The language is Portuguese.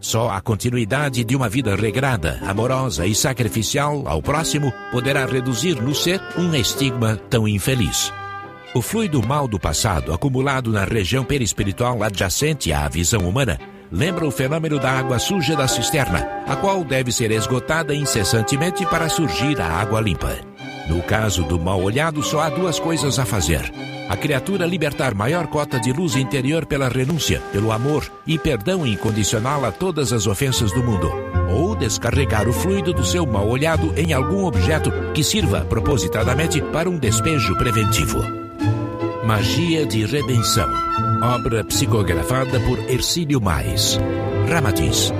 Só a continuidade de uma vida regrada, amorosa e sacrificial ao próximo poderá reduzir no ser um estigma tão infeliz. O fluido mal do passado, acumulado na região perispiritual adjacente à visão humana, lembra o fenômeno da água suja da cisterna, a qual deve ser esgotada incessantemente para surgir a água limpa. No caso do mal olhado, só há duas coisas a fazer: a criatura libertar maior cota de luz interior pela renúncia, pelo amor e perdão incondicional a todas as ofensas do mundo, ou descarregar o fluido do seu mal olhado em algum objeto que sirva propositadamente para um despejo preventivo. Magia de Redenção. Obra psicografada por Ercílio Mais. Ramatiz.